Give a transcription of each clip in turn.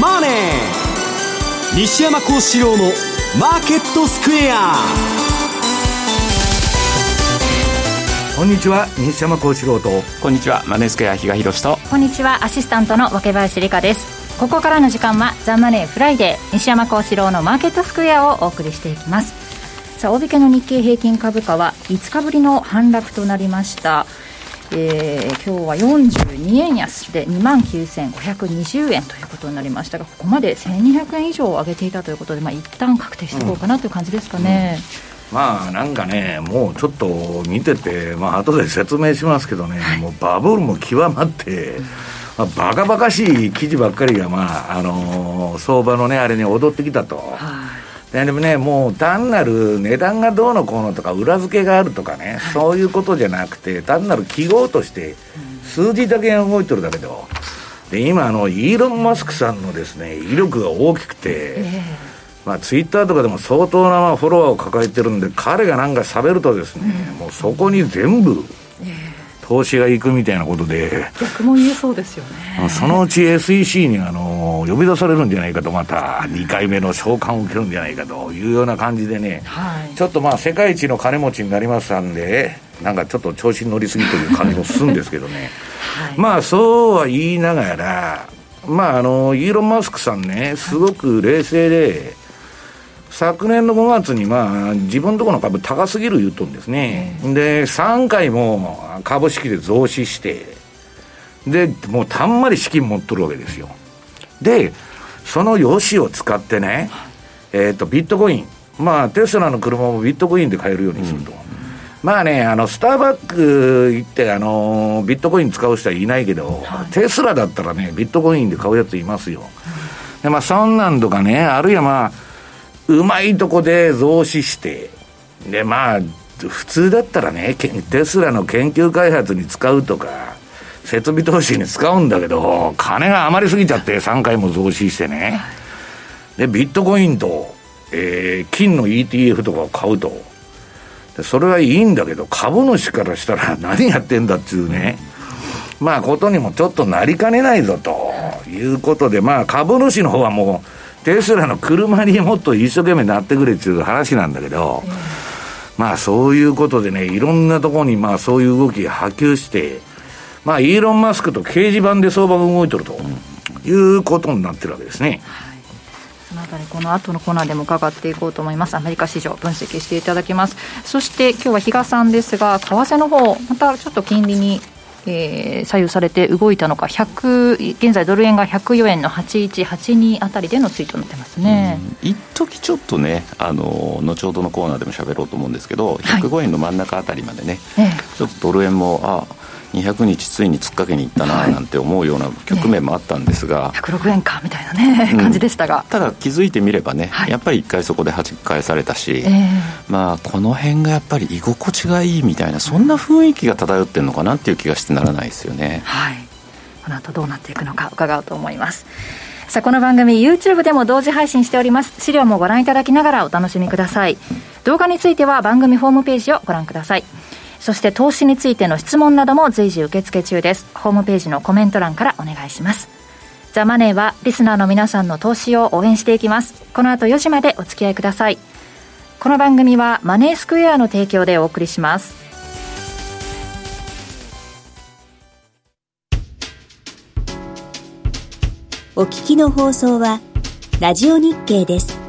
マネー」西山孝四郎の「マーケットスクエア」こんにちは西山孝四郎と。こんにちはマネースクエア比嘉宏と。こんにちはアシスタントの若林理香です。ここからの時間は「ザ・マネーフライデー西山孝四郎のマーケットスクエア」をお送りしていきます。さあ大引けの日経平均株価は5日ぶりの反落となりましたえー、今日は42円安で2万9520円ということになりましたがここまで1200円以上上げていたということで、まあ、一旦確定していこうかなという感じですかね。うんうん、まあなんかね、もうちょっと見てて、まあ後で説明しますけどね、はい、もうバブルも極まって、まあ、バカバカしい記事ばっかりが、まああのー、相場のね、あれに踊ってきたと。はいでもね、もう単なる値段がどうのこうのとか、裏付けがあるとかね、そういうことじゃなくて、単なる記号として、数字だけが動いてるだけで、で今あの、イーロン・マスクさんのですね威力が大きくて、まあ、ツイッターとかでも相当なフォロワーを抱えてるんで、彼がなんか喋るとですね、もうそこに全部。投資が行くみたいなことで。逆も言えそうですよね。そのうち SEC にあの呼び出されるんじゃないかとまた2回目の召喚を受けるんじゃないかというような感じでね、はい、ちょっとまあ世界一の金持ちになりましたんでなんかちょっと調子に乗りすぎという感じもするんですけどね、はい、まあそうは言いながらまああのイーロン・マスクさんねすごく冷静で、昨年の5月に、まあ、自分のところの株高すぎる言うとんですね。で、3回も株式で増資して、で、もうたんまり資金持っとるわけですよ。で、その良しを使ってね、えっ、ー、と、ビットコイン。まあ、テスラの車もビットコインで買えるようにすると。うん、まあね、あの、スターバック行って、あの、ビットコイン使う人はいないけど、はい、テスラだったらね、ビットコインで買うやついますよ。で、まあ、そんなんとかね、あるいはまあ、うまいとこで増資して、で、まあ、普通だったらね、テスラの研究開発に使うとか、設備投資に使うんだけど、金が余りすぎちゃって3回も増資してね。で、ビットコインと、えー、金の ETF とかを買うと。でそれはいいんだけど、株主からしたら 何やってんだっていうね。まあ、ことにもちょっとなりかねないぞということで、まあ、株主の方はもう、テスラの車にもっと一生懸命なってくれっていう話なんだけど、まあそういうことでね、いろんなところにまあそういう動きが波及して、まあイーロン・マスクと掲示板で相場が動いてるということになってるわけですね。そのあたりこの後のコーナーでも伺っていこうと思います。アメリカ市場分析していただきます。そして今日は比嘉さんですが為替の方またちょっと金利にえー、左右されて動いたのか100現在ドル円が104円の8182あたりでの推移となってますね。一時ちょっとねあの後ほどのコーナーでも喋ろうと思うんですけど105円の真ん中あたりまでね、はい、ちょっとドル円もあ200日ついに突っかけにいったななんて思うような局面もあったんですが、ね、106円かみたいなね、うん、感じでしたが。ただ気づいてみればね、はい、やっぱり一回そこではじき返されたし、えー、まあこの辺がやっぱり居心地がいいみたいなそんな雰囲気が漂ってるのかなっていう気がしてならないですよね。はい。この後どうなっていくのか伺おうと思います。さあこの番組 YouTube でも同時配信しております。資料もご覧いただきながらお楽しみください。動画については番組ホームページをご覧くださいそして投資についての質問なども随時受付中です。ホームページのコメント欄からお願いします。ザ・マネーはリスナーの皆さんの投資を応援していきます。この後4時までお付き合いください。この番組はマネースクエアの提供でお送りします。お聞きの放送はラジオ日経です。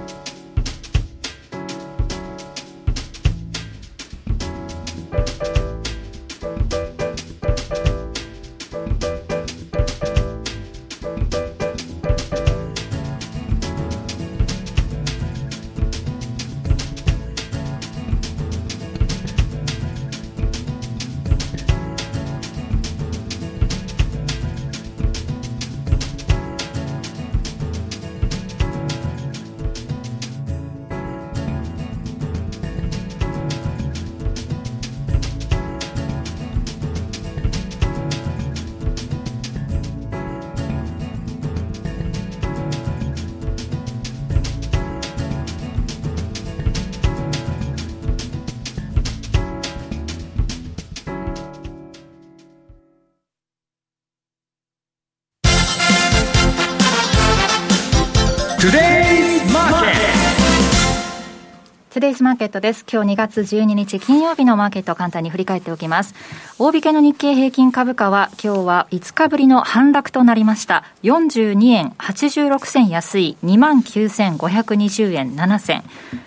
デイズマーケットです。今日2月12日金曜日のマーケットを簡単に振り返っておきます。大引けの日経平均株価は今日は5日ぶりの反落となりました。42円86銭安い29,520円7銭。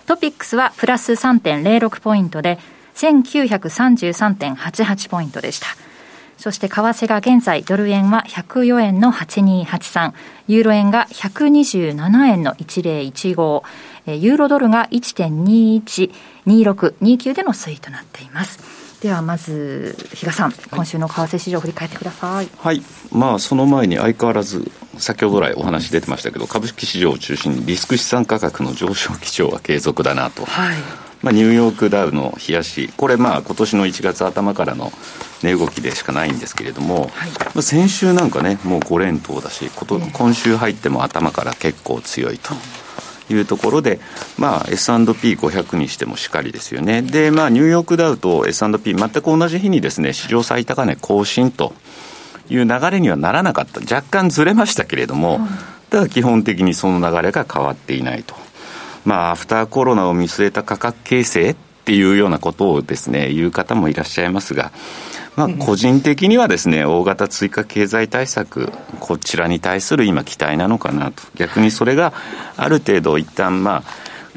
トピックスはプラス3.06ポイントで1933.88ポイントでした。そして為替が現在ドル円は104円の8283、ユーロ円が127円の1015、ユーロドルが1.212629での推移となっています。ではまず比嘉さん、今週の為替市場を振り返ってください。はい、まあその前に相変わらず先ほど来お話出てましたけど株式市場を中心にリスク資産価格の上昇基調は継続だなと。はい。まあ、ニューヨークダウの冷やし、これ、まあ今年の1月頭からの値動きでしかないんですけれども、はい、まあ、先週なんかね、もう5連投だし、今週入っても頭から結構強いと。いうところで、まあ、S&P500 にしてもしっかりですよね。で、まあ、ニューヨークダウと S&P 全く同じ日にですね、史上最高値更新という流れにはならなかった。若干ずれましたけれども、ただ基本的にその流れが変わっていないと。まあ、アフターコロナを見据えた価格形成っていうようなことをですね、言う方もいらっしゃいますが、まあ、個人的にはですね、大型追加経済対策、こちらに対する今、期待なのかなと、逆にそれがある程度、一旦ま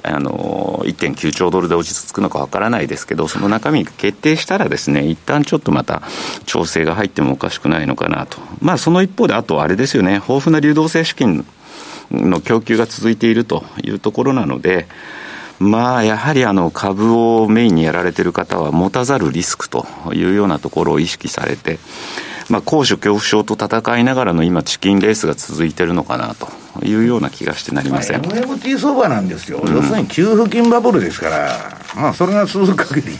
あ、あの1.9兆ドルで落ち着くのかわからないですけど、その中身が決定したらですね、一旦ちょっとまた調整が入ってもおかしくないのかなと。まあ、その一方で、あとあれですよね、豊富な流動性資金の供給が続いているというところなので、まあ、やはりあの株をメインにやられている方は持たざるリスクというようなところを意識されて、まあ、高所恐怖症と戦いながらの今、チキンレースが続いてるのかなというような気がしてなりません、まあ、MMT 相場なんですよ、うん、要するに給付金バブルですから、まあ、それが続く限り、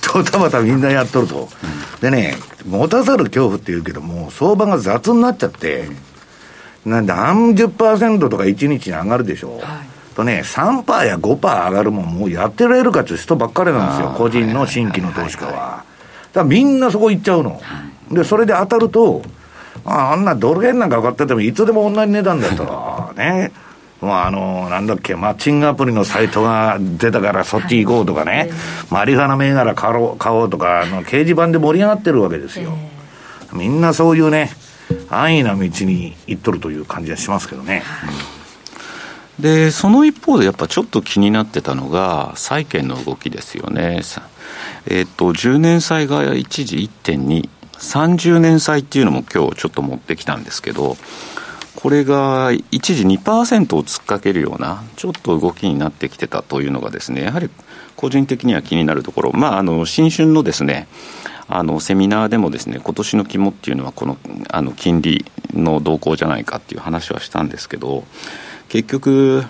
とたまたみんなやっとると、うん、でね、持たざる恐怖っていうけども、相場が雑になっちゃって、なんで何十パーセントとか1日に上がるでしょ。はいとね、3%や5%上がるもん、もうやってられるかっていう人ばっかりなんですよ、個人の新規の投資家は。だからみんなそこ行っちゃうの。で、それで当たると、ああんなドル円なんか上がってても、いつでも同じ値段だったら、ね。まあ、あの、なんだっけ、マッチングアプリのサイトが出たからそっち行こうとかね、マリファナ銘柄買おう買おうとか、あの掲示板で盛り上がってるわけですよ。みんなそういうね、安易な道に行っとるという感じがしますけどね。うんで、その一方でやっぱちょっと気になってたのが、債券の動きですよね。えっ、と、10年債が一時1.2、30年債っていうのも今日ちょっと持ってきたんですけど、これが一時2%を突っかけるような、ちょっと動きになってきてたというのがですね、やはり個人的には気になるところ、まあ、あの、新春のですね、あのセミナーでもですね今年の肝っていうのはこのあの金利の動向じゃないかっていう話はしたんですけど結局、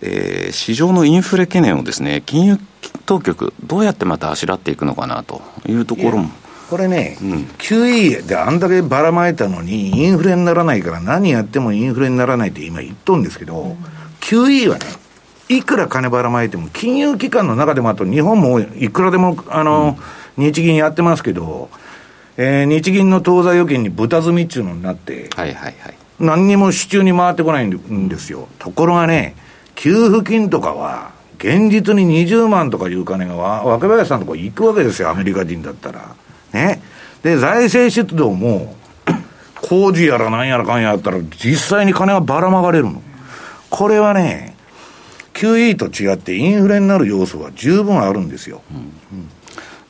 えー、市場のインフレ懸念をですね、金融当局、どうやってまたあしらっていくのかなというところも。これね、うん、QE であんだけばらまいたのに、インフレにならないから何やってもインフレにならないって今言っとるんですけど、うん、QE はね、いくら金ばらまいても、金融機関の中でもあと日本もいくらでも、あの、うん、日銀やってますけど、えー、日銀の当座預金に豚積みっていうのになって、はいはいはい。何にも支柱に回ってこないんですよ。ところがね、給付金とかは、現実に20万とかいう金が若林さんとこ行くわけですよ、アメリカ人だったら。ね。で、財政出動も、工事やら何やらかんやったら、実際に金がばらまかれるの。これはね、QE と違ってインフレになる要素は十分あるんですよ。うん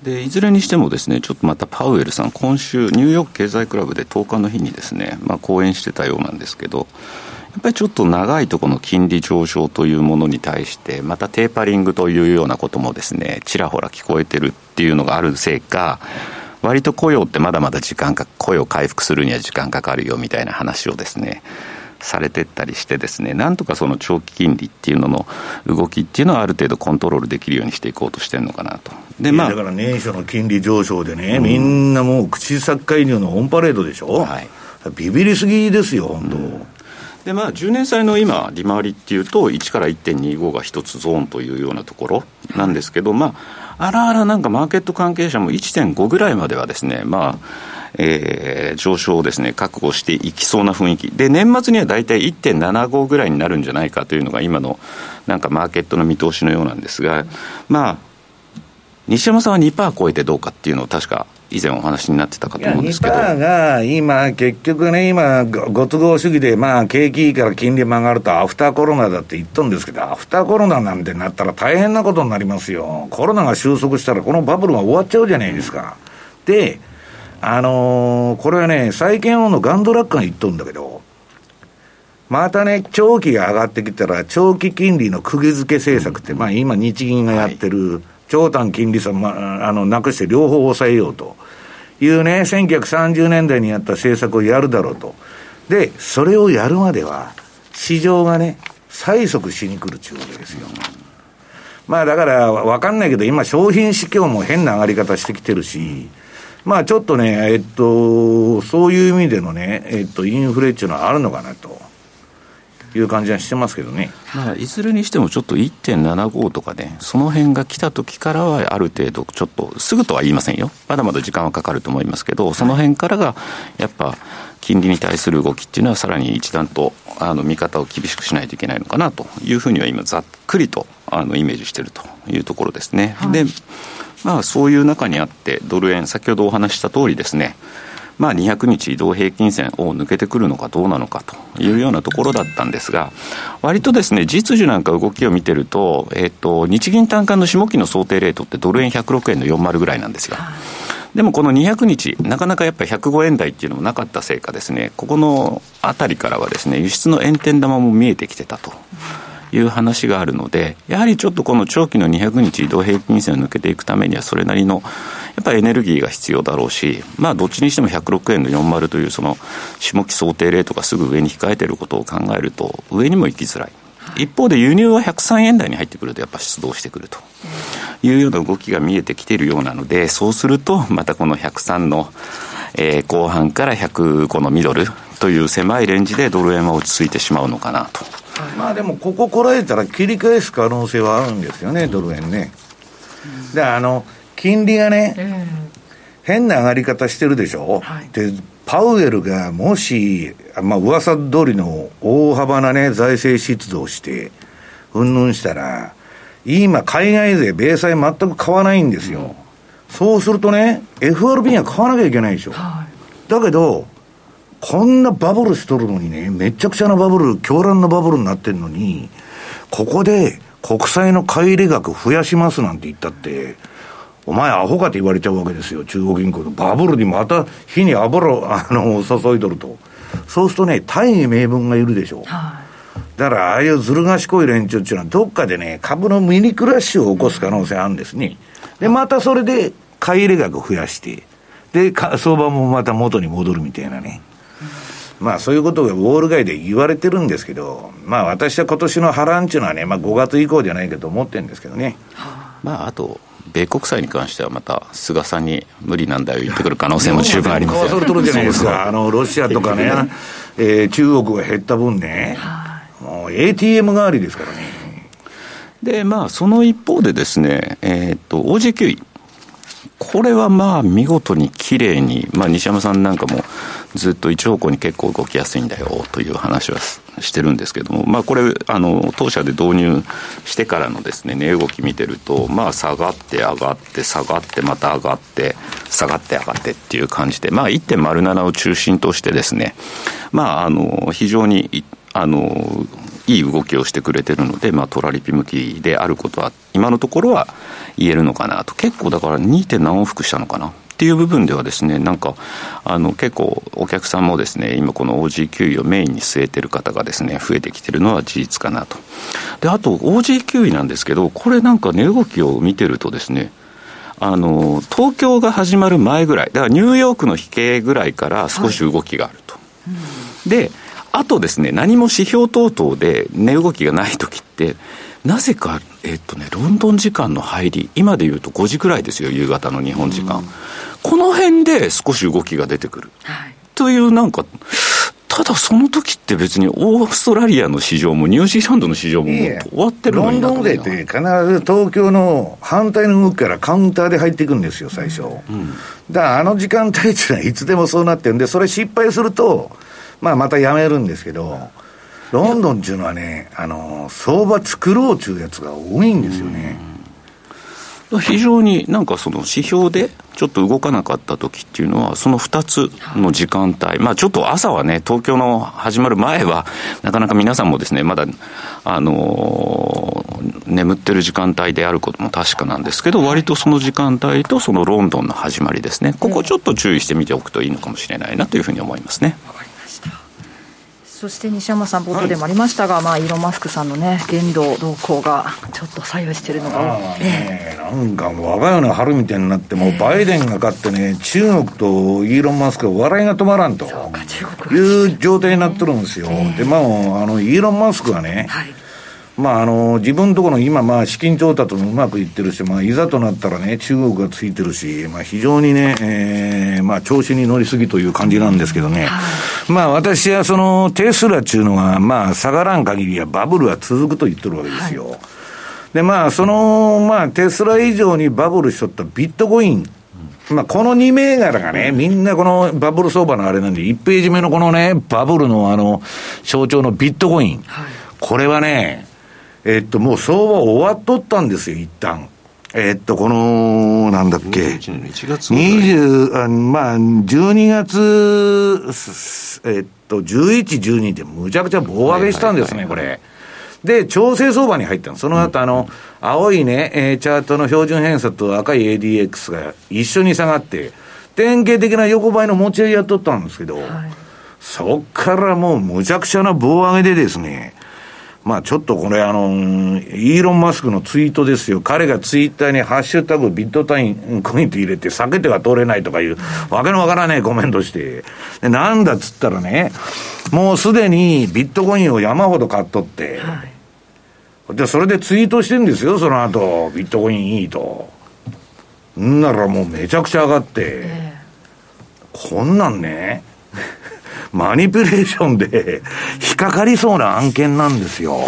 でいずれにしてもですねちょっとまたパウエルさん今週ニューヨーク経済クラブで10日の日にですね、まあ、講演してたようなんですけどやっぱりちょっと長いところの金利上昇というものに対してまたテーパリングというようなこともですねちらほら聞こえてるっていうのがあるせいか割と雇用ってまだまだ時間か雇用回復するには時間かかるよみたいな話をですねされてったりしてですね、なんとかその長期金利っていうのの動きっていうのはある程度コントロールできるようにしていこうとしてるのかなと。で、まあ。だから年初の金利上昇でね、うん、みんなもう口先介入のオンパレードでしょ？はい。ビビりすぎですよ、本当。うんでまあ、10年債の今、利回りっていうと、1から1.25が一つゾーンというようなところなんですけど、まあ、あらあらなんかマーケット関係者も1.5ぐらいまではですね、まあ、えー、上昇をですね、覚悟していきそうな雰囲気。で、年末には大体1.75ぐらいになるんじゃないかというのが今のなんかマーケットの見通しのようなんですが、まあ、西山さんは2%超えてどうかっていうのを確か以前お話になってたかと思うんですけど。2%が今、結局ね、今、ご都合主義で、まあ、景気いいから金利曲がるとアフターコロナだって言っとんですけど、アフターコロナなんてなったら大変なことになりますよ。コロナが収束したら、このバブルが終わっちゃうじゃないですか。で、あのー、これはね、債券王のガンドラックが言っとんだけど、またね、長期が上がってきたら、長期金利の釘付け政策って、まあ今日銀がやってる、はい長短金利差、まあ、あの、なくして両方抑えようというね、1930年代にやった政策をやるだろうと。で、それをやるまでは、市場がね、催促しに来るっていうわけですよ。まあだから、わかんないけど、今、商品市況も変な上がり方してきてるし、まあちょっとね、えっと、そういう意味でのね、えっと、インフレっていうのはあるのかなと。いう感じはしてますけどね、まあ、いずれにしてもちょっと1.75とかね、その辺が来た時からはある程度、ちょっとすぐとは言いませんよ、まだまだ時間はかかると思いますけど、その辺からがやっぱ、金利に対する動きっていうのは、さらに一段とあの見方を厳しくしないといけないのかなというふうには、今、ざっくりとあのイメージしているというところですね。はい、でまあ、そういう中にあって、ドル円、先ほどお話した通りですね、まあ、200日移動平均線を抜けてくるのかどうなのかというようなところだったんですが、割とですね、実需なんか動きを見てると、えっ、と、日銀単価の下期の想定レートってドル円106円の40ぐらいなんですよ。でもこの200日、なかなかやっぱり105円台っていうのもなかったせいかですね、ここのあたりからはですね、輸出の円天玉も見えてきてたと。いう話があるので、やはりちょっとこの長期の200日移動平均線を抜けていくためには、それなりのやっぱりエネルギーが必要だろうし、まあ、どっちにしても106円の40という、その下期想定レートがすぐ上に控えていることを考えると、上にも行きづらい。一方で輸入は103円台に入ってくるとやっぱ出動してくるというような動きが見えてきているようなのでそうするとまたこの103の、えー、後半から105のミドルという狭いレンジでドル円は落ち着いてしまうのかなと。まあでもこここらえたら切り返す可能性はあるんですよねドル円ね。であの金利がね、変な上がり方してるでしょ、はい、で、パウエルがもし、まあ噂通りの大幅なね、財政出動して、うんぬんしたら、今、海外税、米債全く買わないんですよ。そうするとね、FRB は買わなきゃいけないでしょ。はい、だけど、こんなバブルしとるのにね、めちゃくちゃなバブル、狂乱のバブルになってるのに、ここで国債の買い入れ額増やしますなんて言ったって、お前アホかって言われちゃうわけですよ、中国銀行の。バブルにまた火に油を あの注いどると。そうするとね、大義名分がいるでしょう。はい、だから、ああいうずる賢い連中っていうのは、どっかでね、株のミニクラッシュを起こす可能性あるんですね。で、またそれで買い入れ額を増やして、で、相場もまた元に戻るみたいなね。まあそういうことがウォール街で言われてるんですけど、まあ私は今年の波乱っていうのはね、まあ5月以降じゃないかと思ってるんですけどね。まああと、米国債に関してはまた菅さんに無理なんだよ 言ってくる可能性も十分ありますよ、ね、るじゃないですか。あのロシアとかね、えー、中国が減った分ね、もう ATM 代わりですからね。でまあその一方でですねえー、っと OG9 位これはまあ見事に綺麗に、まあ、西山さんなんかもずっと一方向に結構動きやすいんだよという話はしてるんですけども、まあ、これあの当社で導入してからのですね値動き見てると、まあ、下がって上がって下がってまた上がって下がって上がってっていう感じで、まあ、1.07を中心としてですね、まあ、あの非常にあのいい動きをしてくれてるので、まあ、トラリピ向きであることは今のところは言えるのかなと結構だから 2. 何往復したのかなっていう部分ではですね、なんか、あの、結構お客さんもですね、今この OG 給位をメインに据えてる方がですね、増えてきてるのは事実かなと。で、あと OG 給位なんですけど、これなんか値動きを見てるとですね、あの、東京が始まる前ぐらい、だからニューヨークの引けぐらいから少し動きがあると。はい、で、あとですね、何も指標等々で値動きがない時って、なぜか、えっとね、ロンドン時間の入り、今でいうと5時くらいですよ、夕方の日本時間。この辺で少し動きが出てくる。はい、というなんか、ただその時って別にオーストラリアの市場もニュージーランドの市場も終わってるのにロンドンデーって必ず東京の反対の動きからカウンターで入っていくんですよ、最初。うん、だからあの時間帯っていうのはいつでもそうなってるんで、それ失敗すると、まあまたやめるんですけど、ロンドンっていうのはね、あの、相場作ろうっていうやつが多いんですよね。非常になんかその指標でちょっと動かなかった時っていうのは、その2つの時間帯、まあちょっと朝はね、東京の始まる前は、なかなか皆さんもですね、まだ、あのー、眠ってる時間帯であることも確かなんですけど、割とその時間帯とそのロンドンの始まりですね、ここちょっと注意してみておくといいのかもしれないなというふうに思いますね。そして西山さん、冒頭でもありましたが、はい、まあ、イーロン・マスクさんのね、言動動向がちょっと左右してるのが、ね、なんか我が世の春みたいになって、もうバイデンが勝ってね、中国とイーロン・マスクは笑いが止まらんという状態になってるんですよ。で、まあ、あの、イーロン・マスクはね、はいまあ、あの、自分のところの今、まあ、資金調達もうまくいってるし、まあ、いざとなったらね、中国がついてるし、まあ、非常にね、ええー、まあ、調子に乗りすぎという感じなんですけどね。まあ、私はその、テスラっていうのは、まあ、下がらん限りはバブルは続くと言ってるわけですよ。はい、で、まあ、その、まあ、テスラ以上にバブルしとったビットコイン。まあ、この2銘柄がね、みんなこのバブル相場のあれなんで、1ページ目のこのね、バブルのあの、象徴のビットコイン。はい、これはね、えっと、もう相場終わっとったんですよ、一旦。えっと、この、なんだっけ。21年1月20、あまあ、12月、えっと、11、12でむちゃくちゃ棒上げしたんですね、これ。で、調整相場に入ったの。その後、あの、青いね、えー、チャートの標準偏差と赤い ADX が一緒に下がって、典型的な横ばいの持ち合いやっとったんですけど、はい、そっからもうむちゃくちゃな棒上げでですね、まあちょっとこれあの、イーロン・マスクのツイートですよ。彼がツイッターにハッシュタグビットタインコイント入れて避けては通れないとかいう、わけのわからないコメントして。で、なんだっつったらね、もうすでにビットコインを山ほど買っとって、はい、で、それでツイートしてるんですよ、その後、ビットコインいいと。んならもうめちゃくちゃ上がって、えー、こんなんね、マニピュレーションで 引っかかりそうな案件なんですよ。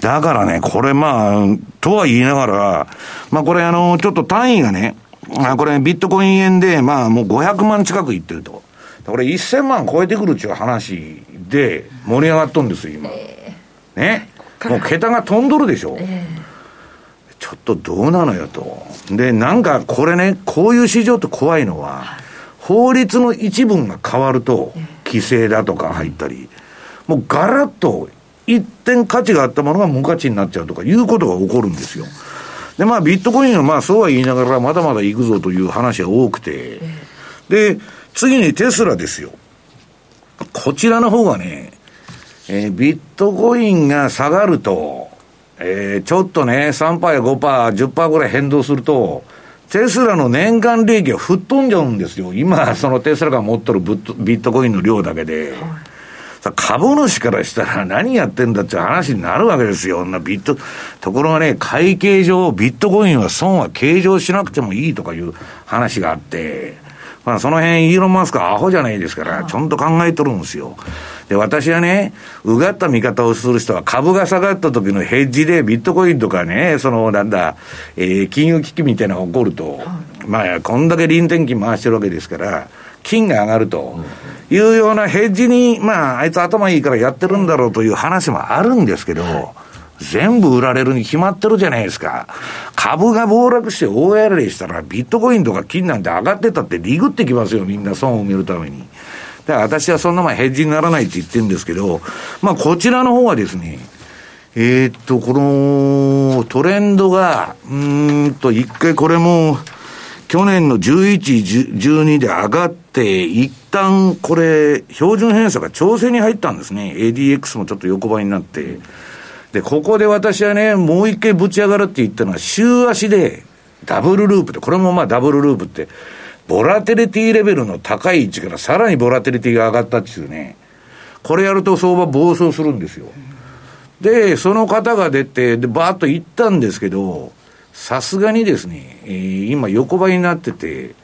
だからね、これまあ、とは言いながら、まあこれあの、ちょっと単位がね、あこれビットコイン円で、まあもう500万近くいってると。これ1000万超えてくるっていう話で盛り上がっとんですよ、今。ね？もう桁が飛んどるでしょ。ちょっとどうなのよと。で、なんかこれね、こういう市場って怖いのは、法律の一文が変わると、規制だとか入ったり、もうガラッと一点価値があったものが無価値になっちゃうとかいうことが起こるんですよ。で、まあビットコインはまあそうは言いながらまだまだ行くぞという話が多くて、で、次にテスラですよ。こちらの方がね、えー、ビットコインが下がると、えー、ちょっとね、3%や5%、10%ぐらい変動すると、テスラの年間利益は吹っ飛んじゃうんですよ。今、そのテスラが持ってるビットコインの量だけで。はい、株主からしたら何やってんだって話になるわけですよ。なビット、ところがね、会計上、ビットコインは損は計上しなくてもいいとかいう話があって、まあその辺イーロン・マスクはアホじゃないですから、ちゃんと考えとるんですよ。で、私はね、うがった見方をする人は株が下がった時のヘッジでビットコインとかね、そのなんだ、えー、金融危機みたいなのが起こると、まあ、こんだけ臨転機回してるわけですから、金が上がるというようなヘッジに、まあ、あいつ頭いいからやってるんだろうという話もあるんですけど、全部売られるに決まってるじゃないですか。株が暴落して大やられしたら、ビットコインとか金なんて上がってたってリグってきますよ、みんな損を見るために。だから私はそんな前ヘッジにならないって言ってるんですけど、まあこちらの方はですね、えー、っと、このトレンドが、うんと、一回これも、去年の11、12で上がって、一旦これ、標準偏差が調整に入ったんですね。ADX もちょっと横ばいになって。で、ここで私はね、もう一回ぶち上がるって言ったのは、週足でダブルループで、これもまあダブルループって、ボラテリティレベルの高い位置からさらにボラテリティが上がったっていうね、これやると相場暴走するんですよ。で、その方が出て、で、バーッと行ったんですけど、さすがにですね、えー、今横ばいになってて、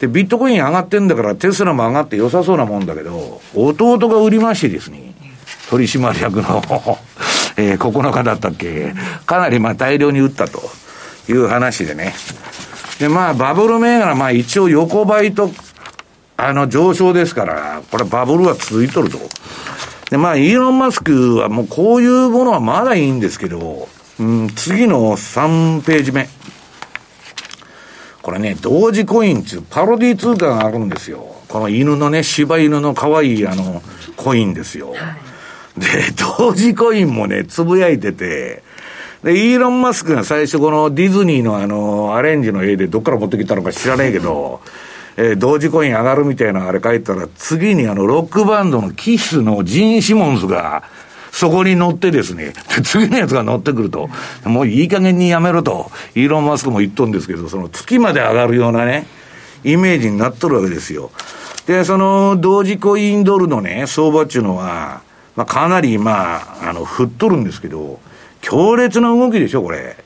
で、ビットコイン上がってんだからテスラも上がって良さそうなもんだけど、弟が売りましてですね、取締役の えー、9日だったっけ、かなりまあ大量に売ったという話でね。で、まあバブル銘柄、まあ一応横ばいと、あの上昇ですから、これバブルは続いとると。で、まあイーロン・マスクはもうこういうものはまだいいんですけど、うん、次の3ページ目。これね、同時コインっていうパロディ通貨があるんですよ。この犬のね、柴犬の可愛いあの、コインですよ。はい、で、同時コインもね、つぶやいてて、で、イーロン・マスクが最初このディズニーのあの、アレンジの絵でどっから持ってきたのか知らないけど、えー、同時コイン上がるみたいなあれ書いたら、次にあの、ロックバンドのキスのジン・シモンズが、そこに乗ってですね、次のやつが乗ってくると、もういい加減にやめろと、イーロン・マスクも言っとんですけど、その月まで上がるようなね、イメージになっとるわけですよ。で、その同時コインドルのね、相場っていうのは、まあ、かなり、まあ、あの、振っとるんですけど、強烈な動きでしょ、これ。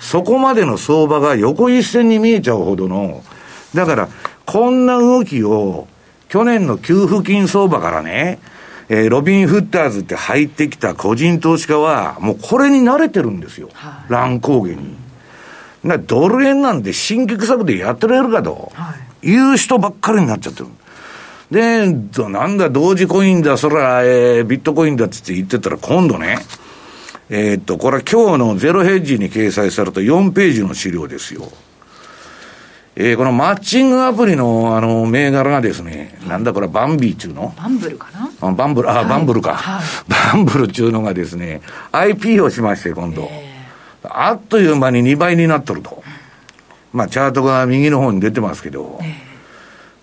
そこまでの相場が横一線に見えちゃうほどの、だから、こんな動きを、去年の給付金相場からね、えー、ロビン・フッターズって入ってきた個人投資家は、もうこれに慣れてるんですよ。はい、乱高下に。なドル円なんて新規作でやってられるかと、はい、いう人ばっかりになっちゃってる。で、なんだ、同時コインだ、そら、えー、ビットコインだって言ってたら、今度ね、えー、っと、これは今日のゼロヘッジに掲載された4ページの資料ですよ。えー、このマッチングアプリの、あの、銘柄がですね、なんだこれ、バンビーっちゅうの？バンブルかな？あバンブル、あ、はい、バンブルか、はい。バンブルっちゅうのがですね、IP をしまして、今度。あっという間に2倍になっとると。まあ、チャートが右の方に出てますけど、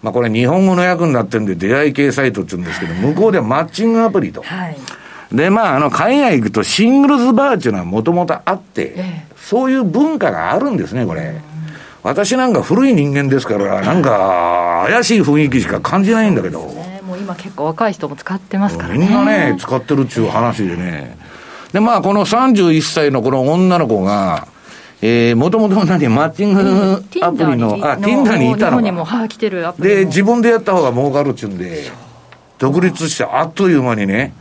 まあ、これ日本語の訳になってるんで、出会い系サイトって言うんですけど、向こうではマッチングアプリと。はい、で、まあ、あの、海外行くとシングルズバーっていうのはもともとあって、そういう文化があるんですね、これ。私なんか古い人間ですから、なんか怪しい雰囲気しか感じないんだけど。ね、もう今結構若い人も使ってますからね。みんなね、使ってるっていう話でね。で、まあ、この31歳のこの女の子が、えー、もともと何、マッチングアプリの、あ、Tinder にいたのい、来てるで、自分でやった方が儲かるっちゅうんで、独立してあっという間にね、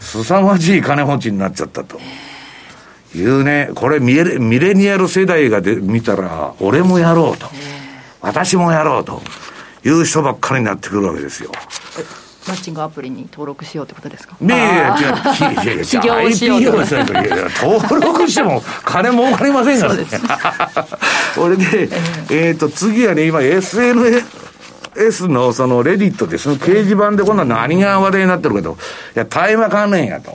凄まじい金持ちになっちゃったと。いうね、これミレミレニアル世代がで見たら、俺もやろうと、私もやろうと。いう人ばっかりになってくるわけですよ。マッチングアプリに登録しようってことですか？いやいや、いや いや、起業しようと。登録しても金儲かりませんからね。これで、えっ、と、次はね、今 SNS S のそのレディットで、その掲示板で今度は何が話題になってるかと。いや、大麻関連やと。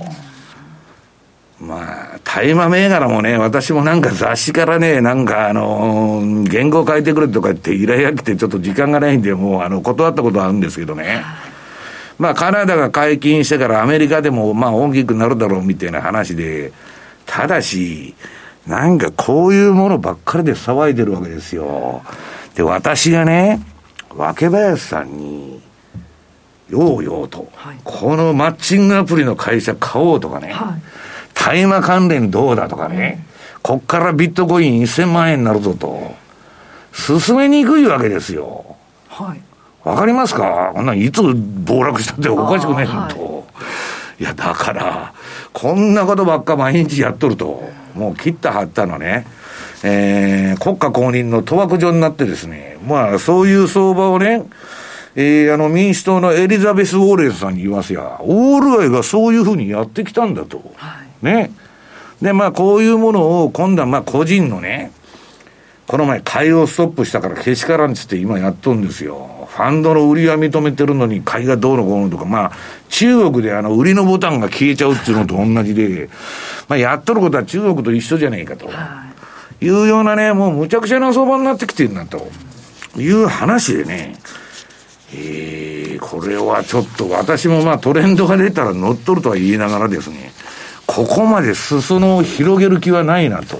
まあ、大麻銘柄もね、私もなんか雑誌からね、なんかあのー、原稿書いてくれとか言って依頼が来てちょっと時間がないんで、もうあの、断ったことあるんですけどね。まあ、カナダが解禁してからアメリカでもまあ大きくなるだろうみたいな話で、ただし、なんかこういうものばっかりで騒いでるわけですよ。で、私がね、若林さんに、ようようと、はい、このマッチングアプリの会社買おうとかね、はい大麻関連どうだとかね、こっからビットコイン1000万円になるぞと、進めにくいわけですよ。はい。わかりますか？こんなんいつ暴落したっておかしくないのと。はい、いや、だから、こんなことばっか毎日やっとると、もう切ったはったのね、えー、国家公認の賭博場になってですね、まあ、そういう相場をね、えー、あの民主党のエリザベス・ウォーレンさんに言いますや、オールアイがそういうふうにやってきたんだと。はいね。で、まあ、こういうものを、今度はまあ、個人のね、この前、買いをストップしたからけしからんつって今やっとんですよ。ファンドの売りは認めてるのに買いがどうのこうのとか、まあ、中国であの、売りのボタンが消えちゃうっていうのと同じで、まあ、やっとることは中国と一緒じゃねえかと。いうようなね、もうむちゃくちゃな相場になってきてるんだと。いう話でね、えー、これはちょっと私もまあトレンドが出たら乗っ取るとは言いながらですね、ここまで裾野を広げる気はないなと。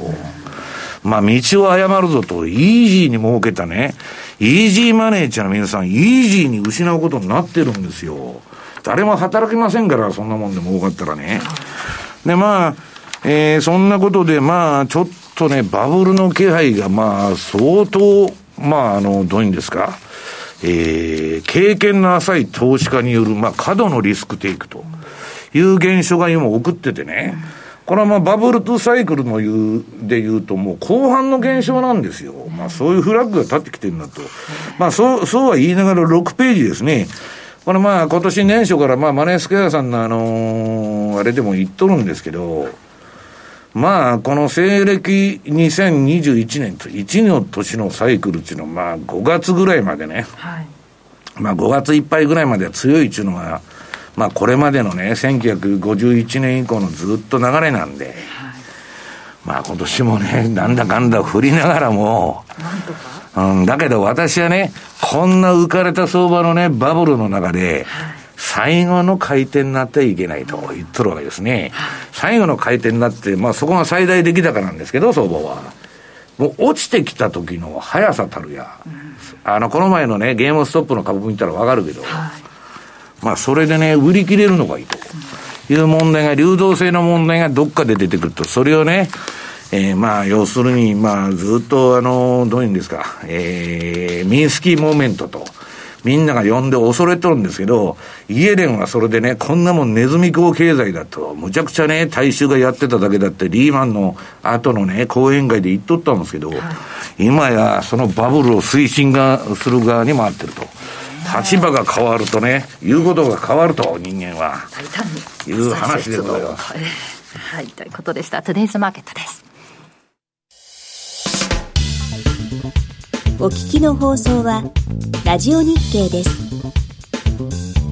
まあ、道を誤るぞと、イージーに儲けたね、イージーマネーっていうの皆さん、イージーに失うことになってるんですよ。誰も働きませんから、そんなもんで儲かったらね。で、まあ、えー、そんなことで、まあ、ちょっとね、バブルの気配が、まあ、相当、まあ、あの、どういうんですか？えー、経験の浅い投資家による、まあ、過度のリスクテイクという現象が今起こっててね、これはまあバブル2サイクルの言う、で言うともう後半の現象なんですよ。まあそういうフラッグが立ってきてるんだと。まあそう、そうは言いながら6ページですね。これまあ今年年初からまあマネースクエアさんのあのー、あれでも言っとるんですけど、まあ、この西暦2021年と1の年のサイクルっていうのは、まあ、5月ぐらいまでね、はい、まあ、5月いっぱいぐらいまでは強いっていうのが、まあ、これまでのね、1951年以降のずっと流れなんで、はい、まあ、今年もね、なんだかんだ振りながらも、うん、だけど私はね、こんな浮かれた相場のね、バブルの中で、はい最後の回転になってはいけないと言っとるわけですね。最後の回転になって、まあそこが最大出来高なんですけど、相場は。もう落ちてきた時の速さたるや、うん、あの、この前のね、ゲームストップの株見たらわかるけど、はい、まあそれでね、売り切れるのがいいと。いう問題が、流動性の問題がどっかで出てくると、それをね、えー、まあ、要するに、まあ、ずっと、あの、どういうんですか、えー、ミンスキーモーメントと、みんなが呼んで恐れとるんですけど、イエレンはそれでね、こんなもんネズミ講経済だと、むちゃくちゃね、大衆がやってただけだって、リーマンの後のね、講演会で言っとったんですけど、はい、今やそのバブルを推進がする側に回ってると。立場が変わるとね、言うことが変わると、人間は。いう話でございます。はい、ということでした。トゥデイズマーケットです。お聞きの放送は、ラジオ日経です。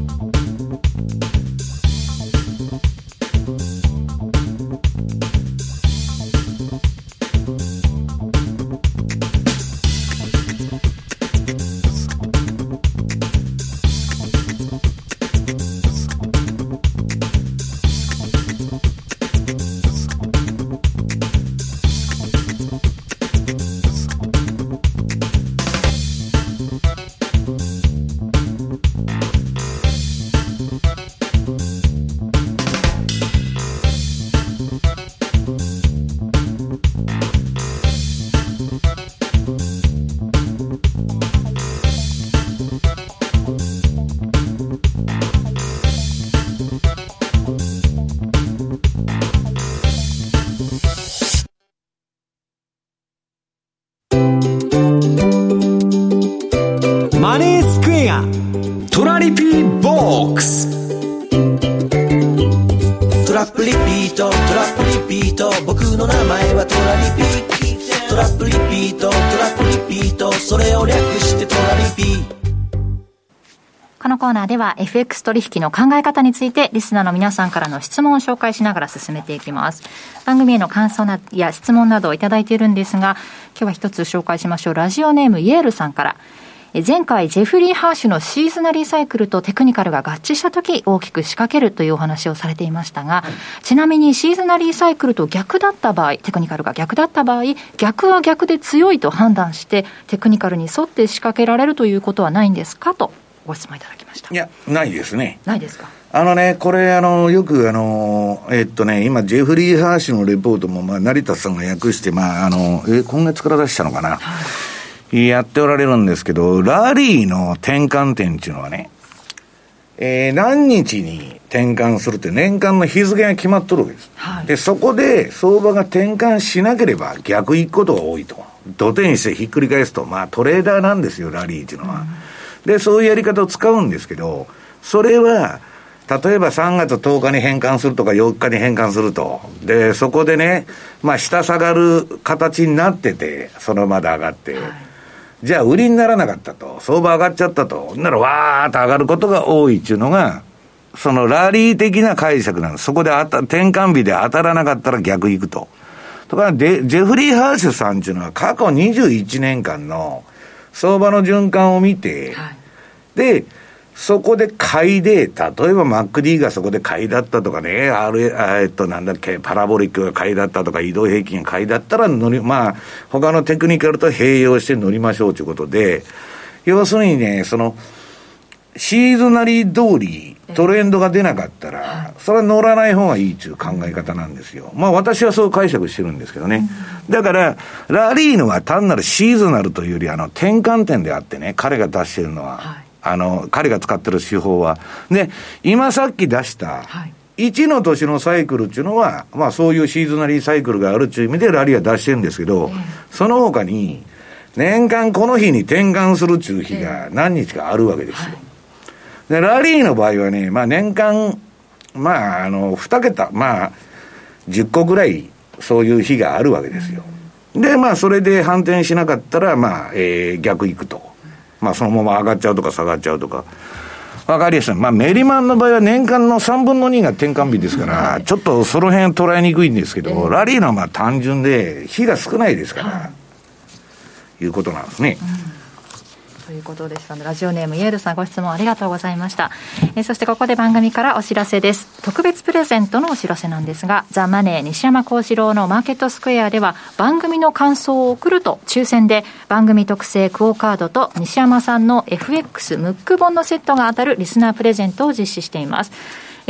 エアトラリピーボックストラップリピートトラップリピート僕の名前はトラリピトラップリピートトラップリピートそれを略してトラリピーこのコーナーでは FX 取引の考え方についてリスナーの皆さんからの質問を紹介しながら進めていきます。番組への感想や質問などをいただいているんですが、今日は一つ紹介しましょう。ラジオネームイエールさんから。前回、ジェフリー・ハーシュのシーズナリーサイクルとテクニカルが合致したとき、大きく仕掛けるというお話をされていましたが、ちなみにシーズナリーサイクルと逆だった場合、テクニカルが逆だった場合、逆は逆で強いと判断して、テクニカルに沿って仕掛けられるということはないんですか？とご質問いただきました。いやないですね。ないですか？あのね、これ、あの、よく、あの、えっとね、今、ジェフリー・ハーシュのレポートも、まあ、成田さんが訳して、まあ、あの、え、今月から出したのかな、はい、やっておられるんですけど、ラリーの転換点っていうのはね、えー、何日に転換するって年間の日付が決まっとるわけです。はい、で、そこで相場が転換しなければ逆行くことが多いと。土手にしてひっくり返すと、まあトレーダーなんですよ、ラリーっていうのは。うんで、そういうやり方を使うんですけど、それは、例えば3月10日に変換するとか4日に変換すると。で、そこでね、まあ下下がる形になってて、そのままで上がって。はい、じゃあ売りにならなかったと。相場上がっちゃったと。ならわーっと上がることが多いっていうのが、そのラリー的な解釈なんです。そこであた転換日で当たらなかったら逆行くと。とかで、ジェフリー・ハーシュさんっていうのは過去21年間の相場の循環を見て、はい、で、そこで買いで、例えば MacD がそこで買いだったとかね、R、えっと、なんだっけ、パラボリックが買いだったとか、移動平均が買いだったら乗り、まあ、他のテクニカルと併用して乗りましょうということで、要するにね、その、シーズナリー通りトレンドが出なかったら、それは乗らない方がいいという考え方なんですよ。まあ私はそう解釈してるんですけどね。だから、ラリーノは単なるシーズナルというより、あの、転換点であってね、彼が出してるのは、はい、あの、彼が使ってる手法は。で、今さっき出した、1の年のサイクルっていうのは、まあそういうシーズナリーサイクルがあるっていう意味でラリーは出してるんですけど、その他に、年間この日に転換するっていう日が何日かあるわけですよ。で、ラリーの場合はね、まあ年間、まあ、あの、二桁、まあ、10個ぐらい、そういう日があるわけですよ。で、まあ、それで反転しなかったら、まあ、えー、逆行くと。まあ、そのまま上がっちゃうとか下がっちゃうとか。わかりやすい。まあ、メリマンの場合は年間の3分の2が転換日ですから、ちょっとその辺捉えにくいんですけど、ラリーのはまあ単純で、日が少ないですから、いうことなんですね。うんということでしたのでラジオネームイエールさんご質問ありがとうございました、えー、そしてここで番組からお知らせです。特別プレゼントのお知らせなんですがザ・マネー西山幸四郎のマーケットスクエアでは番組の感想を送ると抽選で番組特製クオカードと西山さんの FX ムック本のセットが当たるリスナープレゼントを実施しています。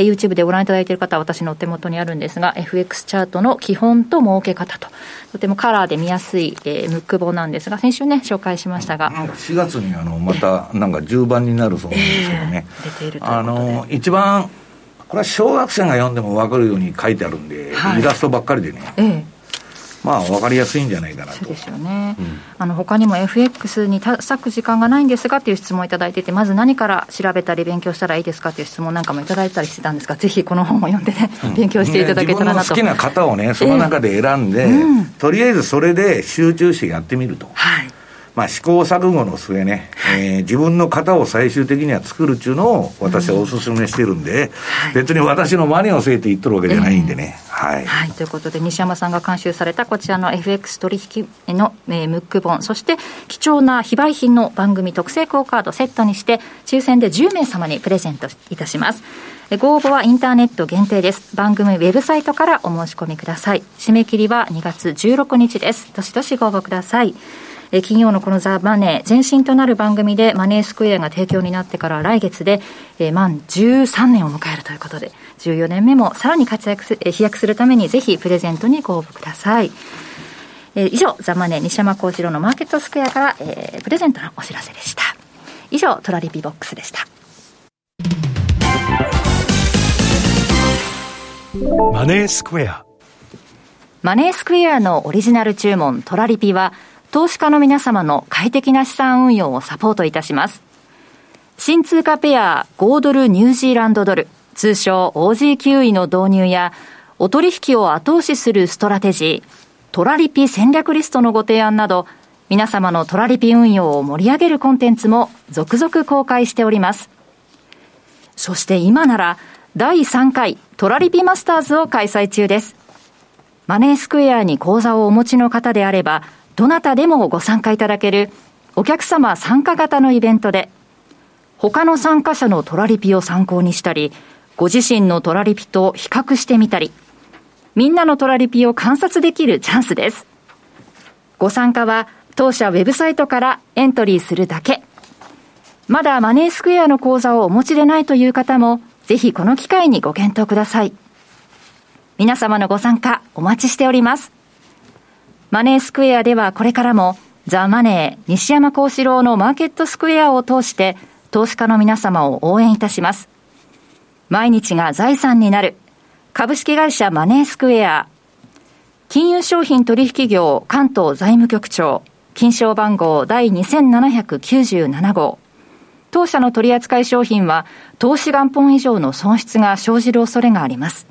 え YouTube でご覧いただいている方は私のお手元にあるんですが FX チャートの基本と儲け方ととてもカラーで見やすい、えー、ムック本なんですが先週ね紹介しましたが4月にあのまたなんか10番になるそうなんですけどね、えー、出ているとあの一番これは小学生が読んでも分かるように書いてあるんで、はい、イラストばっかりでね、えーまあ、分かりやすいんじゃないかなと。そうですよね。うん、あの、他にも FX に割く時間がないんですがっていう質問をいただいてて、まず何から調べたり勉強したらいいですかっていう質問なんかもいただいたりしてたんですが、ぜひこの本を読んでね、うん、勉強していただけたらなと。好きな型をね、その中で選んで、えーうん、とりあえずそれで集中してやってみると。はい。まあ、試行錯誤の末ね、えー、自分の型を最終的には作るっていうのを私はお勧めしてるんで、うん、別に私の真似をせえって言っとるわけじゃないんでね。えー、はい、はい。ということで、西山さんが監修されたこちらの FX 取引の、えー、ムック本、そして貴重な非売品の番組特製クオカードセットにして、抽選で10名様にプレゼントいたします。ご応募はインターネット限定です。番組ウェブサイトからお申し込みください。締め切りは2月16日です。どしどしご応募ください。え金曜のこのザ・マネー、前身となる番組でマネースクエアが提供になってから来月で、え満13年を迎えるということで、14年目もさらに活躍す、え飛躍するためにぜひプレゼントにご応募ください。え以上、ザ・マネー西山幸次郎のマーケットスクエアから、えー、プレゼントのお知らせでした。以上、トラリピボックスでした。マネースクエア。マネースクエアのオリジナル注文トラリピは、投資家の皆様の快適な資産運用をサポートいたします。新通貨ペア豪ドルニュージーランドドル、通称 OG9 位の導入や、お取引を後押しするストラテジー、トラリピ戦略リストのご提案など、皆様のトラリピ運用を盛り上げるコンテンツも続々公開しております。そして今なら、第3回トラリピマスターズを開催中です。マネースクエアに口座をお持ちの方であれば、どなたでもご参加いただけるお客様参加型のイベントで、他の参加者のトラリピを参考にしたり、ご自身のトラリピと比較してみたり、みんなのトラリピを観察できるチャンスです。ご参加は当社ウェブサイトからエントリーするだけ。まだマネースクエアの口座をお持ちでないという方も、ぜひこの機会にご検討ください。皆様のご参加お待ちしております。マネースクエアではこれからもザ・マネー西山幸四郎のマーケットスクエアを通して投資家の皆様を応援いたします。毎日が財産になる株式会社マネースクエア金融商品取引業関東財務局長金賞番号第2797号当社の取扱い商品は投資元本以上の損失が生じる恐れがあります。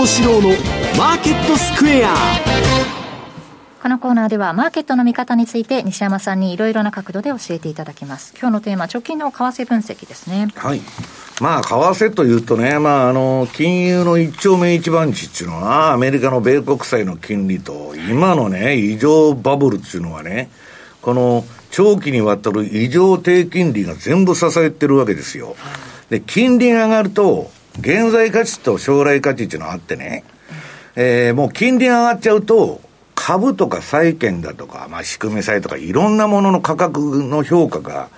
幸四郎のマーケットスクエア。このコーナーではマーケットの見方について西山さんにいろいろな角度で教えていただきます。今日のテーマ直近の為替分析ですね。はい。まあ、為替というとね、まあ、あの、金融の一丁目一番地っていうのは、アメリカの米国債の金利と、今のね、異常バブルっていうのはね、この長期にわたる異常低金利が全部支えてるわけですよ。で、金利が上がると、現在価値と将来価値っていうのがあってね、えー、もう金利が上がっちゃうと、株とか債券だとか、まあ仕組み債とかいろんなものの価格の評価が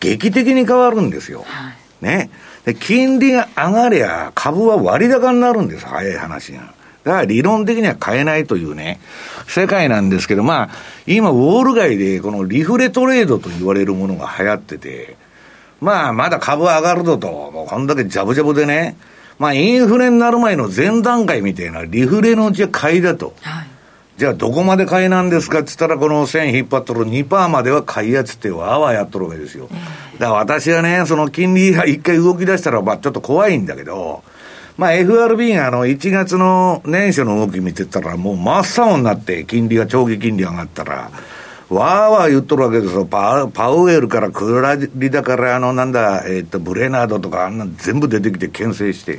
劇的に変わるんですよ。はい、ね。で、金利が上がりゃ株は割高になるんです、早い話が。だから理論的には買えないというね、世界なんですけど、まあ、今、ウォール街でこのリフレトレードと言われるものが流行ってて、まあ、まだ株上がるぞと、もうこんだけジャブジャブでね、まあ、インフレになる前の前段階みたいなリフレのうちは買いだと。はい、じゃあ、どこまで買いなんですかって言ったら、この線引っ張っとる2%までは買いやつってわーわーやっとるわけですよ。だから私はね、その金利が一回動き出したら、まあ、ちょっと怖いんだけど、まあ FRB があの1月の年初の動き見てたらもう真っ青になって金利が長期金利上がったら、わーわー言っとるわけですよ。パパウエルからクラリだからあのなんだ、えっ、ー、とブレナードとかあんな全部出てきて牽制して。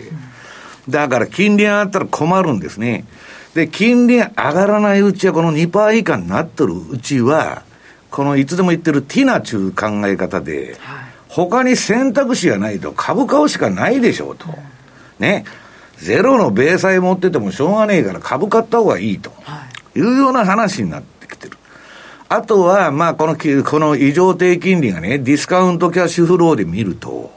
だから金利上がったら困るんですね。で、金利が上がらないうちはこの2%以下になっとるうちは、このいつでも言ってるティナちゅう考え方で、他に選択肢がないと株買うしかないでしょうと。ね、ゼロの米債持っててもしょうがねえから株買った方がいいと、い、うような話になってきてる。あとは、まあ、この、この異常低金利がね、ディスカウントキャッシュフローで見ると、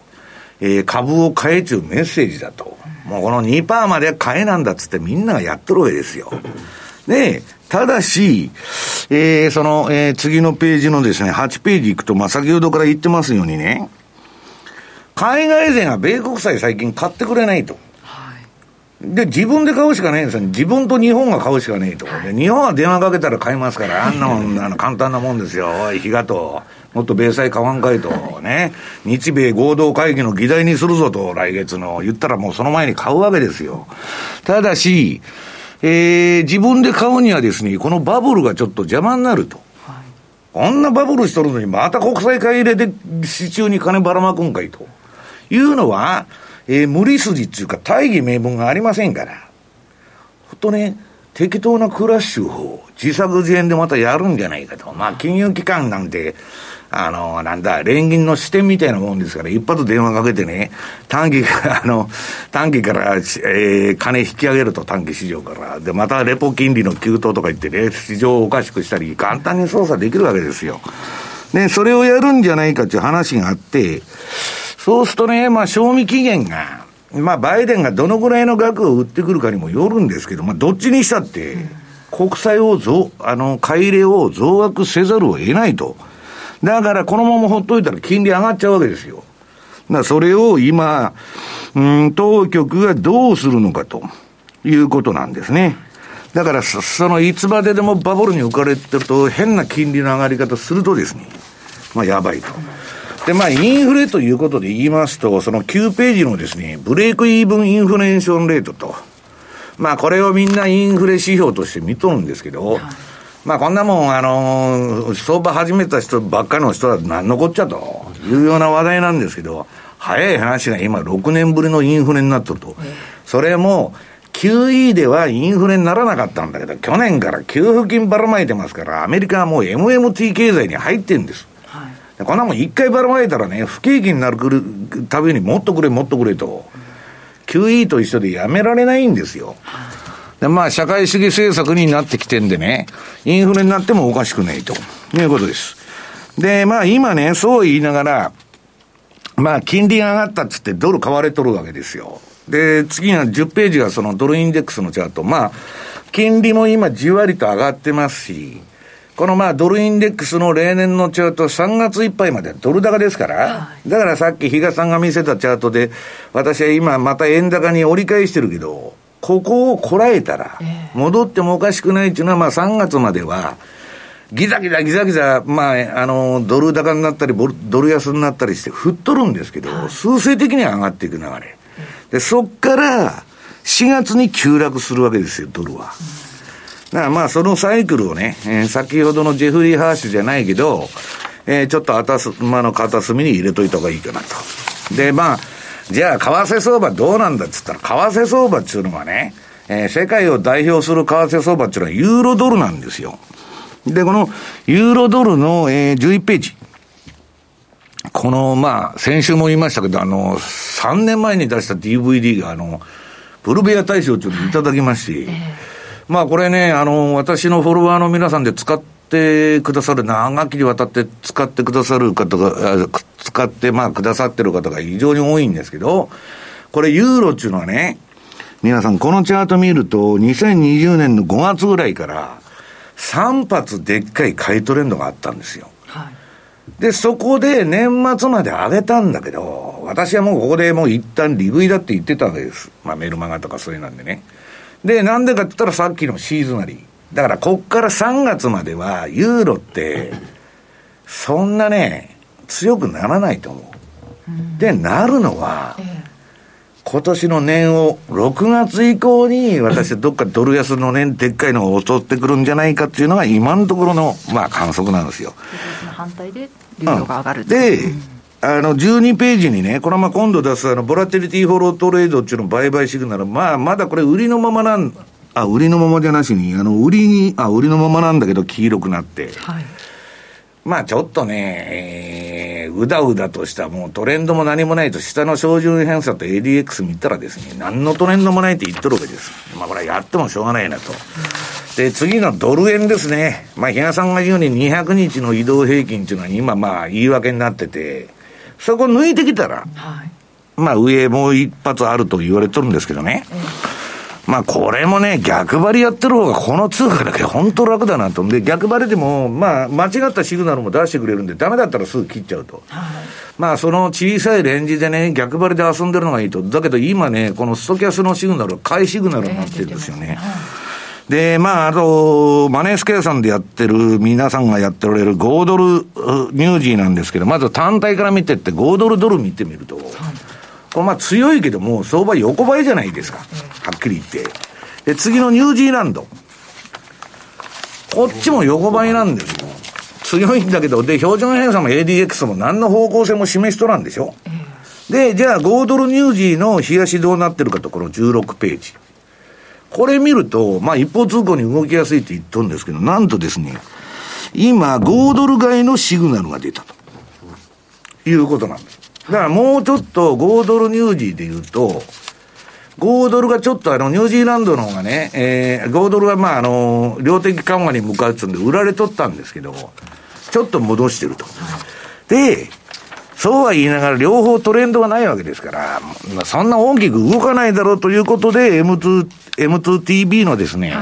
えー、株を買えちゅうメッセージだと。もうこの2%まで買えなんだっつってみんながやっとるわけですよ。で、ただし、えー、その、えー、次のページのですね、8ページ行くと、まあ、先ほどから言ってますようにね、海外勢が米国債最近買ってくれないと。で、自分で買うしかないんですよ。自分と日本が買うしかないと。で、日本は電話かけたら買いますから、あんなもん、あの、簡単なもんですよ。おい、日がと。もっと米債買わんかいと。ね。日米合同会議の議題にするぞと、来月の。言ったらもうその前に買うわけですよ。ただし、えー、自分で買うにはですね、このバブルがちょっと邪魔になると。こんなバブルしとるのに、また国債買い入れて、市中に金ばらまくんかいと。いうのは、えー、無理筋っていうか大義名分がありませんから。ほんとね、適当なクラッシュを自作自演でまたやるんじゃないかと。まあ、金融機関なんて、あの、なんだ、連銀の支店みたいなもんですから、一発電話かけてね、短期から、あの、短期から、えー、金引き上げると、短期市場から。で、またレポ金利の急騰とか言ってね、市場をおかしくしたり、簡単に操作できるわけですよ。で、それをやるんじゃないかっていう話があって、そうするとね、まあ、賞味期限が、まあ、バイデンがどのぐらいの額を売ってくるかにもよるんですけど、まあ、どっちにしたって、国債を増、あの、買い入れを増額せざるを得ないと。だから、このままほっといたら金利上がっちゃうわけですよ。だからそれを今、うん、当局がどうするのかということなんですね。だからそ、そのいつまででもバブルに浮かれてると変な金利の上がり方するとですね、まあやばいと。で、まあ、インフレということで言いますと、その9ページのですね、ブレイクイーブンインフレーションレートと、まあ、これをみんなインフレ指標として見とるんですけど、はい、まあ、こんなもん、あのー、相場始めた人ばっかりの人は何のこっちゃというような話題なんですけど、早い話が今6年ぶりのインフレになっとると。それも、QE ではインフレにならなかったんだけど、去年から給付金ばらまいてますから、アメリカはもう MMT 経済に入ってるんです。こんなもん一回ばらまいたらね、不景気になるためにもっとくれ、もっとくれと。QE と一緒でやめられないんですよ。で、まあ、社会主義政策になってきてんでね、インフレになってもおかしくないということです。で、まあ、今ね、そう言いながら、まあ、金利が上がったっつってドル買われとるわけですよ。で、次が10ページがそのドルインデックスのチャート。まあ、金利も今じわりと上がってますし、このまあドルインデックスの例年のチャート、3月いっぱいまでドル高ですから、だからさっき比嘉さんが見せたチャートで、私は今また円高に折り返してるけど、ここをこらえたら、戻ってもおかしくないっていうのは、まあ3月までは、ギザギザギザギザ、まあ、あの、ドル高になったり、ドル安になったりして、振っとるんですけど、数勢的には上がっていく流れ。で、そっから、4月に急落するわけですよ、ドルは。だからまあそのサイクルをね、えー、先ほどのジェフリー・ハーシュじゃないけど、えー、ちょっと頭の片隅に入れといた方がいいかなと。で、まあ、じゃあ、為替相場どうなんだっつったら、為替相場っていうのはね、えー、世界を代表する為替相場っていうのはユーロドルなんですよ。で、このユーロドルの、えー、11ページ。この、まあ、先週も言いましたけど、あの、3年前に出した DVD が、あの、ブルベア大賞というのをいただきまして、えー、まあこれね、あの、私のフォロワーの皆さんで使ってくださる、長きにわたって使ってくださる方が、使って、まあ、くださってる方が非常に多いんですけど、これユーロっていうのはね、皆さんこのチャート見ると、2020年の5月ぐらいから、3発でっかい買いトレンドがあったんですよ。はい、で、そこで年末まで上げたんだけど、私はもうここでもう一旦利食いだって言ってたわけです。まあメルマガとかそれなんでね。で、なんでかって言ったらさっきのシーズナリー。だからこっから3月まではユーロって、そんなね、強くならないと思う。で、なるのは、今年の年を、6月以降に、私、どっかドル安の年、でっかいのが襲ってくるんじゃないかっていうのが、今のところの、まあ、観測なんですよ。反対で、ユーロが上がる、うん、で、あの、12ページにね、これはまあ今度出す、あの、ボラティリティフォロートレードっていうの売買シグナル、まあ、まだこれ売りのままなん、あ、売りのままじゃなしに、あの、売りに、あ、売りのままなんだけど、黄色くなって。はい。まあちょっとね、えー、うだうだとしたもうトレンドも何もないと、下の照準偏差と ADX 見たらですね、何のトレンドもないって言っとるわけです。まあこれはやってもしょうがないなと。で、次のドル円ですね。まあ、比嘉さんが言うように200日の移動平均っていうのは今まあ言い訳になってて、そこ抜いてきたら、はい、まあ上もう一発あると言われとるんですけどね。うんまあこれもね、逆張りやってる方がこの通貨だけ本当楽だなと。で、逆張りでも、まあ間違ったシグナルも出してくれるんで、ダメだったらすぐ切っちゃうと。はい、まあその小さいレンジでね、逆張りで遊んでるのがいいと。だけど今ね、このストキャスのシグナルは買いシグナルになってるんですよね。で、まあ、あと、マネース計算でやってる、皆さんがやっておられる5ドルニュージーなんですけど、まず単体から見てって、5ドルドル見てみると、はいこれまあ強いけども、相場横ばいじゃないですか。はっきり言って。で、次のニュージーランド。こっちも横ばいなんですよ。強いんだけど、で、標準偏差も ADX も何の方向性も示しとらんでしょ。で、じゃあ5ドルニュージーの冷やしどうなってるかと、この16ページ。これ見ると、まあ一方通行に動きやすいって言っとるんですけど、なんとですね、今5ドル買いのシグナルが出たと。いうことなんです。だからもうちょっと5ドルニュージーで言うと、5ドルがちょっとあの、ニュージーランドの方がね、えー、5ドルがまああの、量的緩和に向かうっつうんで売られとったんですけど、ちょっと戻してると。で、そうは言いながら両方トレンドがないわけですから、まあ、そんな大きく動かないだろうということで M2、M2TB のですね、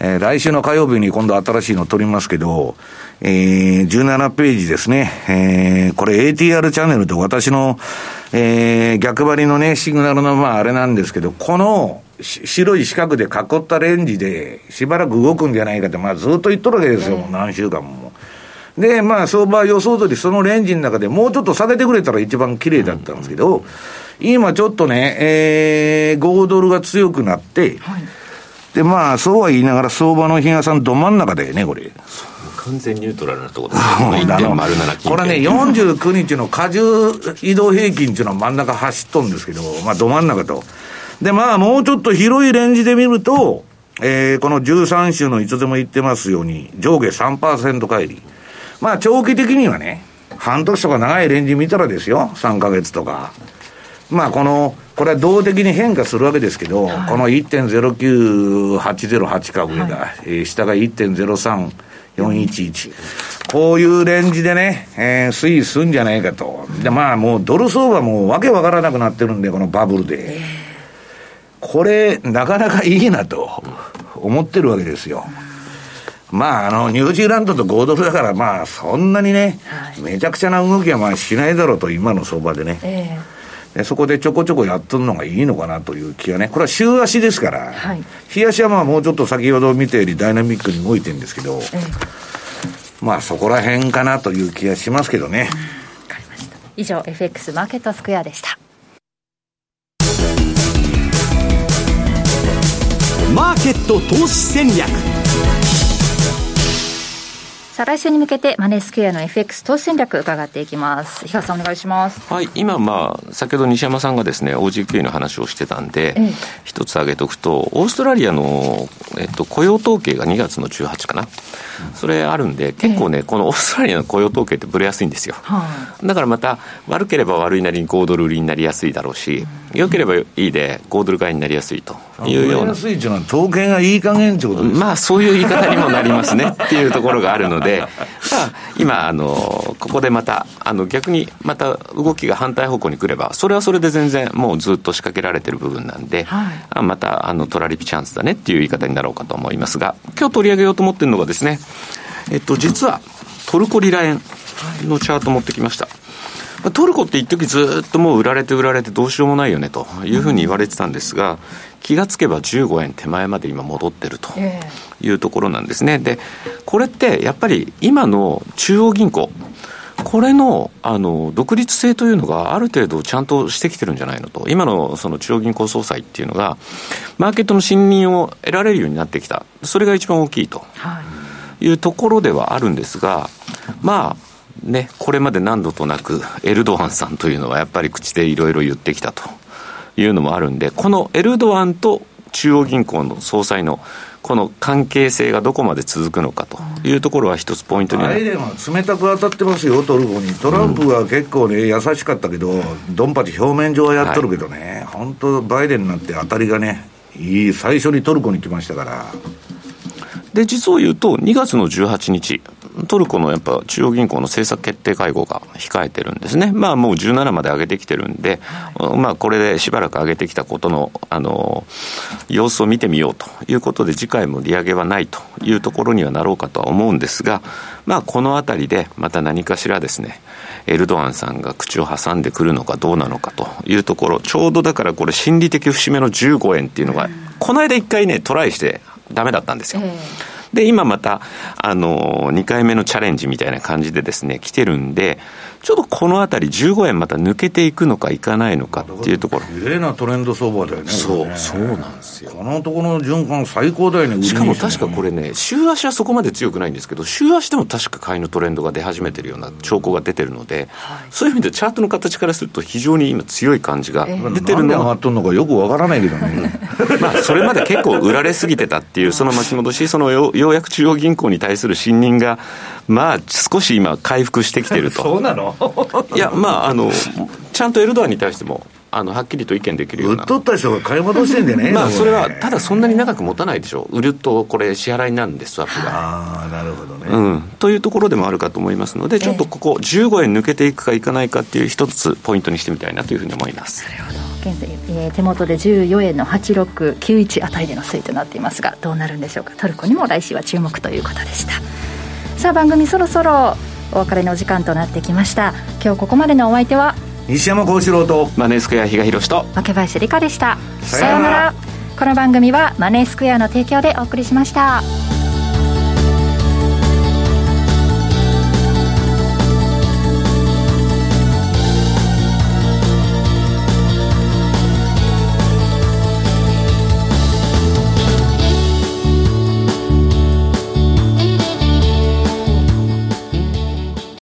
えー、来週の火曜日に今度新しいの取りますけど、えー、17ページですね。えー、これ ATR チャンネルと私の、えー、逆張りのね、シグナルのまああれなんですけど、この白い四角で囲ったレンジでしばらく動くんじゃないかって、まあずっと言っとるわけですよ、何週間も。で、まあ相場予想通りそのレンジの中でもうちょっと下げてくれたら一番綺麗だったんですけど、今ちょっとね、えー、5ドルが強くなって、はい、で、まあそうは言いながら相場の日嘉さんど真ん中でね、これ。完全ニュートラルなところですね。これね、49日の荷重移動平均っていうのは真ん中走っとんですけど、まあ、ど真ん中と。で、まあ、もうちょっと広いレンジで見ると、えー、この13週のいつでも言ってますように、上下3%返り。まあ、長期的にはね、半年とか長いレンジ見たらですよ、3ヶ月とか。まあ、この、これは動的に変化するわけですけど、はい、この1.09808か上が、はい、えー、下が1.03、411。こういうレンジでね、えー、推移するんじゃないかと。で、まあもうドル相場もわけわからなくなってるんで、このバブルで。これ、なかなかいいなと思ってるわけですよ。まあ、あの、ニュージーランドと5ドルだから、まあ、そんなにね、めちゃくちゃな動きはまあしないだろうと、今の相場でね。えーそこでちょこちょこやっとるのがいいのかなという気がね、これは週足ですから、はい、日足はまあもうちょっと先ほど見たよりダイナミックに動いてるんですけど、まあそこら辺かなという気がしますけどね。わ、かりました。以上、FX マーケットスクエアでした。マーケット投資戦略さあ来週に向けてマネースクエアの FX 投資戦略伺っていきます。日さんお願いします。はい。今まあ先ほど西山さんがですね OGQ の話をしてたんで、ええ、一つ挙げとくとオーストラリアの、えっと、雇用統計が2月の18かな、それあるんで結構ね、え、このオーストラリアの雇用統計ってぶれやすいんですよ、はあ、だからまた悪ければ悪いなりに5ドル売りになりやすいだろうし、うん、良ければいいで5ドル買いになりやすいというような。安いっていうのは統計がいい加減ってことですまあそういう言い方にもなりますねっていうところがあるので、まあ、今あのここでまたあの逆にまた動きが反対方向に来ればそれはそれで全然もうずっと仕掛けられてる部分なんで、はい、またあのトラリピチャンスだねっていう言い方になろうかと思いますが今日取り上げようと思ってるのがですねえっと実はトルコリラ円のチャート持ってきました。トルコって一時ずっともう売られて売られてどうしようもないよねというふうに言われてたんですが、気がつけば15円手前まで今戻ってるというところなんですね。で、これってやっぱり今の中央銀行、これのあの独立性というのがある程度ちゃんとしてきてるんじゃないのと、今のその中央銀行総裁っていうのが、マーケットの信任を得られるようになってきた、それが一番大きいというところではあるんですが、まあ、ね、これまで何度となくエルドアンさんというのはやっぱり口でいろいろ言ってきたというのもあるんで、このエルドアンと中央銀行の総裁のこの関係性がどこまで続くのかというところは一つポイントにバイデンは冷たく当たってますよ、トルコに。トランプは結構ね、優しかったけど、ドンパチ表面上はやっとるけどね、はい、本当、バイデンになって当たりがね、いい、最初にトルコに来ましたから。で、実を言うと、2月の18日、トルコのやっぱ中央銀行の政策決定会合が控えてるんですね。まあもう17まで上げてきてるんで、まあこれでしばらく上げてきたことの、あの、様子を見てみようということで、次回も利上げはないというところにはなろうかとは思うんですが、まあこのあたりでまた何かしらですね、エルドアンさんが口を挟んでくるのかどうなのかというところ、ちょうどだからこれ心理的節目の15円っていうのが、この間一回ね、トライしてダメだったんですよ。えーで、今また、あの、2回目のチャレンジみたいな感じでですね、来てるんで、ちょっとこのあたり15円また抜けていくのかいかないのかっていうところ。綺麗なトレンド相場だよね。そう、そうなんですよ。このところの循環最高だよね。しかも確かこれね、週足はそこまで強くないんですけど、週足でも確か買いのトレンドが出始めてるような兆候が出てるので、はい、そういう意味でチャートの形からすると非常に今強い感じが出てるのが。上がっとるのかよくわからないけどね。まあ、それまで結構売られすぎてたっていう、その巻き戻し、そのようやく中央銀行に対する信任が、まあ、少し今回復してきてると。そうなの？いや、まあ、あの、ちゃんとエルドアンに対しても、あのはっきりと意見できるような。売っとった人が買い戻してんでね。まあ、それは、ただそんなに長く持たないでしょう。売ると、これ、支払いになるんです、スワップが。ああ、なるほどね。うん。というところでもあるかと思いますので、ちょっとここ、15円抜けていくかいかないかっていう一つポイントにしてみたいなというふうに思います。なるほど。現在、えー、手元で14円の8691あたりでの推移となっていますが、どうなるんでしょうか。トルコにも来週は注目ということでした。さあ、番組そろそろお別れのお時間となってきました今日ここまでのお相手は西山幸四郎とマネースクエア比嘉宏と若林理香でした。さようなら。この番組はマネースクエアの提供でお送りしました。